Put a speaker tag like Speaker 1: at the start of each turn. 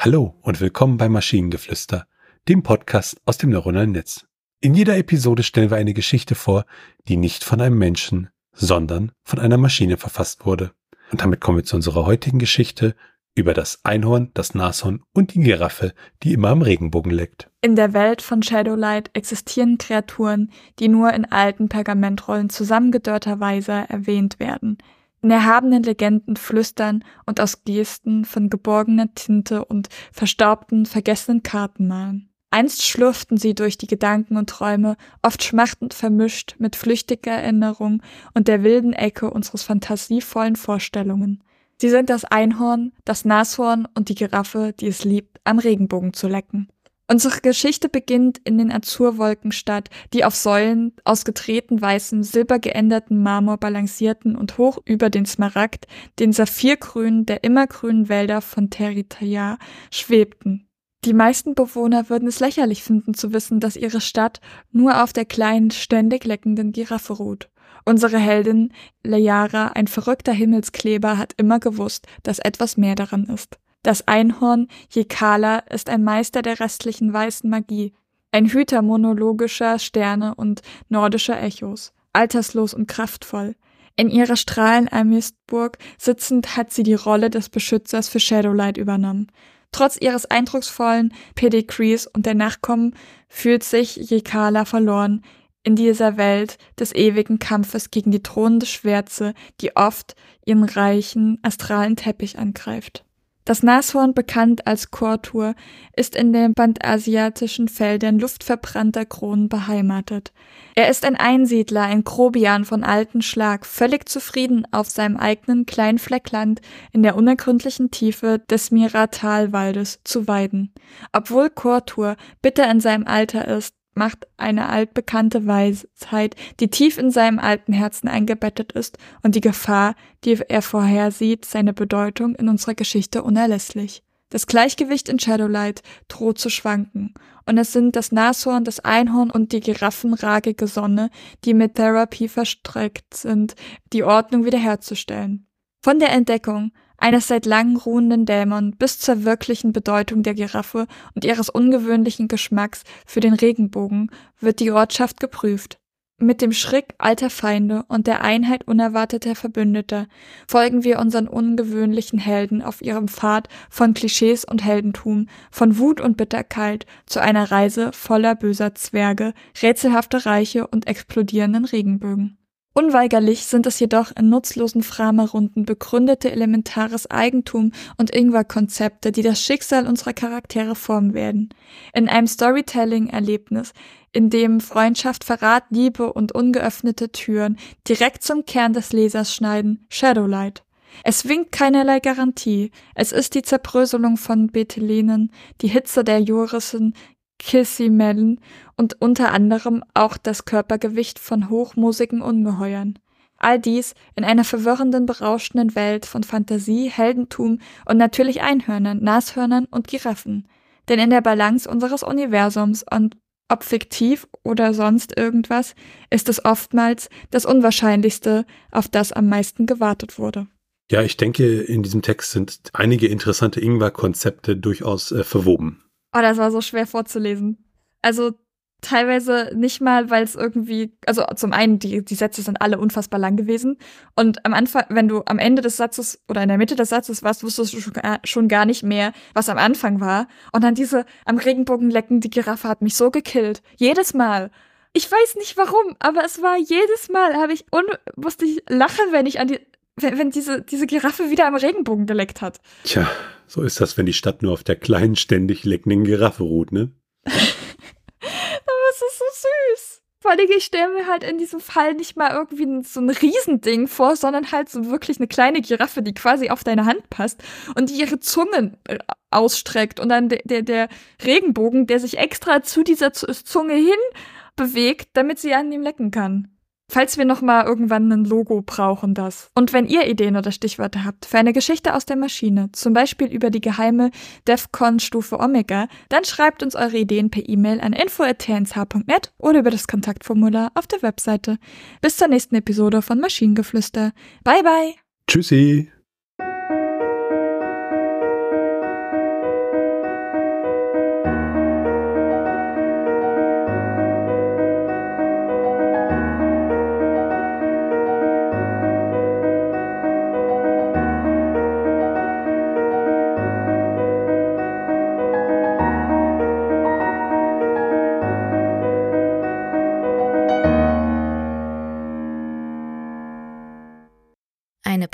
Speaker 1: Hallo und willkommen bei Maschinengeflüster, dem Podcast aus dem neuronalen Netz. In jeder Episode stellen wir eine Geschichte vor, die nicht von einem Menschen, sondern von einer Maschine verfasst wurde. Und damit kommen wir zu unserer heutigen Geschichte über das Einhorn, das Nashorn und die Giraffe, die immer am Regenbogen leckt.
Speaker 2: In der Welt von Shadowlight existieren Kreaturen, die nur in alten Pergamentrollen zusammengedörrterweise erwähnt werden. In erhabenen Legenden flüstern und aus Gesten von geborgener Tinte und verstaubten, vergessenen Karten malen. Einst schlurften sie durch die Gedanken und Träume, oft schmachtend vermischt mit flüchtiger Erinnerung und der wilden Ecke unseres fantasievollen Vorstellungen. Sie sind das Einhorn, das Nashorn und die Giraffe, die es liebt, am Regenbogen zu lecken. Unsere Geschichte beginnt in den Azurwolkenstadt, die auf Säulen aus getreten weißem, silbergeänderten Marmor balancierten und hoch über den Smaragd, den Saphirgrün der immergrünen Wälder von Teritaya schwebten. Die meisten Bewohner würden es lächerlich finden zu wissen, dass ihre Stadt nur auf der kleinen, ständig leckenden Giraffe ruht. Unsere Heldin, Leyara, ein verrückter Himmelskleber, hat immer gewusst, dass etwas mehr daran ist. Das Einhorn Jekala ist ein Meister der restlichen weißen Magie, ein Hüter monologischer Sterne und nordischer Echos, alterslos und kraftvoll. In ihrer Strahlenalmistburg sitzend hat sie die Rolle des Beschützers für Shadowlight übernommen. Trotz ihres eindrucksvollen Pedigrees und der Nachkommen fühlt sich Jekala verloren in dieser Welt des ewigen Kampfes gegen die drohende Schwärze, die oft ihren reichen astralen Teppich angreift. Das Nashorn, bekannt als Kortur, ist in den bandasiatischen Feldern luftverbrannter Kronen beheimatet. Er ist ein Einsiedler, ein Grobian von alten Schlag, völlig zufrieden, auf seinem eigenen kleinen Fleckland in der unergründlichen Tiefe des Miratalwaldes zu weiden. Obwohl Kortur bitter in seinem Alter ist, macht eine altbekannte Weisheit, die tief in seinem alten Herzen eingebettet ist und die Gefahr, die er vorhersieht, seine Bedeutung in unserer Geschichte unerlässlich. Das Gleichgewicht in Shadowlight droht zu schwanken, und es sind das Nashorn, das Einhorn und die giraffenragige Sonne, die mit Therapie verstreckt sind, die Ordnung wiederherzustellen. Von der Entdeckung eines seit langem ruhenden Dämon bis zur wirklichen Bedeutung der Giraffe und ihres ungewöhnlichen Geschmacks für den Regenbogen wird die Ortschaft geprüft. Mit dem Schreck alter Feinde und der Einheit unerwarteter Verbündeter folgen wir unseren ungewöhnlichen Helden auf ihrem Pfad von Klischees und Heldentum, von Wut und Bitterkeit zu einer Reise voller böser Zwerge, rätselhafter Reiche und explodierenden Regenbögen. Unweigerlich sind es jedoch in nutzlosen Framerunden begründete elementares Eigentum und Ingwer-Konzepte, die das Schicksal unserer Charaktere formen werden. In einem Storytelling-Erlebnis, in dem Freundschaft, Verrat, Liebe und ungeöffnete Türen direkt zum Kern des Lesers schneiden, Shadowlight. Es winkt keinerlei Garantie. Es ist die Zerbröselung von Bethelenen, die Hitze der Jurissen, Kissimellen und unter anderem auch das Körpergewicht von hochmoosigen Ungeheuern. All dies in einer verwirrenden, berauschenden Welt von Fantasie, Heldentum und natürlich Einhörnern, Nashörnern und Giraffen. Denn in der Balance unseres Universums und ob fiktiv oder sonst irgendwas, ist es oftmals das Unwahrscheinlichste, auf das am meisten gewartet wurde.
Speaker 1: Ja, ich denke, in diesem Text sind einige interessante Ingwer-Konzepte durchaus äh, verwoben.
Speaker 2: Oh, das war so schwer vorzulesen. Also teilweise nicht mal, weil es irgendwie, also zum einen, die, die Sätze sind alle unfassbar lang gewesen. Und am Anfang, wenn du am Ende des Satzes oder in der Mitte des Satzes warst, wusstest du schon gar nicht mehr, was am Anfang war. Und dann diese am Regenbogen lecken, die Giraffe hat mich so gekillt. Jedes Mal. Ich weiß nicht warum, aber es war jedes Mal, habe ich un musste ich lachen, wenn ich an die, wenn, wenn diese, diese Giraffe wieder am Regenbogen geleckt hat.
Speaker 1: Tja, so ist das, wenn die Stadt nur auf der kleinen, ständig leckenden Giraffe ruht, ne?
Speaker 2: Aber es ist so süß. Vor allem, ich stelle mir halt in diesem Fall nicht mal irgendwie so ein Riesending vor, sondern halt so wirklich eine kleine Giraffe, die quasi auf deine Hand passt und die ihre Zunge äh, ausstreckt und dann der, der, der Regenbogen, der sich extra zu dieser Zunge hin bewegt, damit sie an ihm lecken kann. Falls wir noch mal irgendwann ein Logo brauchen, das. Und wenn ihr Ideen oder Stichwörter habt für eine Geschichte aus der Maschine, zum Beispiel über die geheime DEFCON Stufe Omega, dann schreibt uns eure Ideen per E-Mail an info@tnsh.net oder über das Kontaktformular auf der Webseite. Bis zur nächsten Episode von Maschinengeflüster. Bye bye.
Speaker 1: Tschüssi.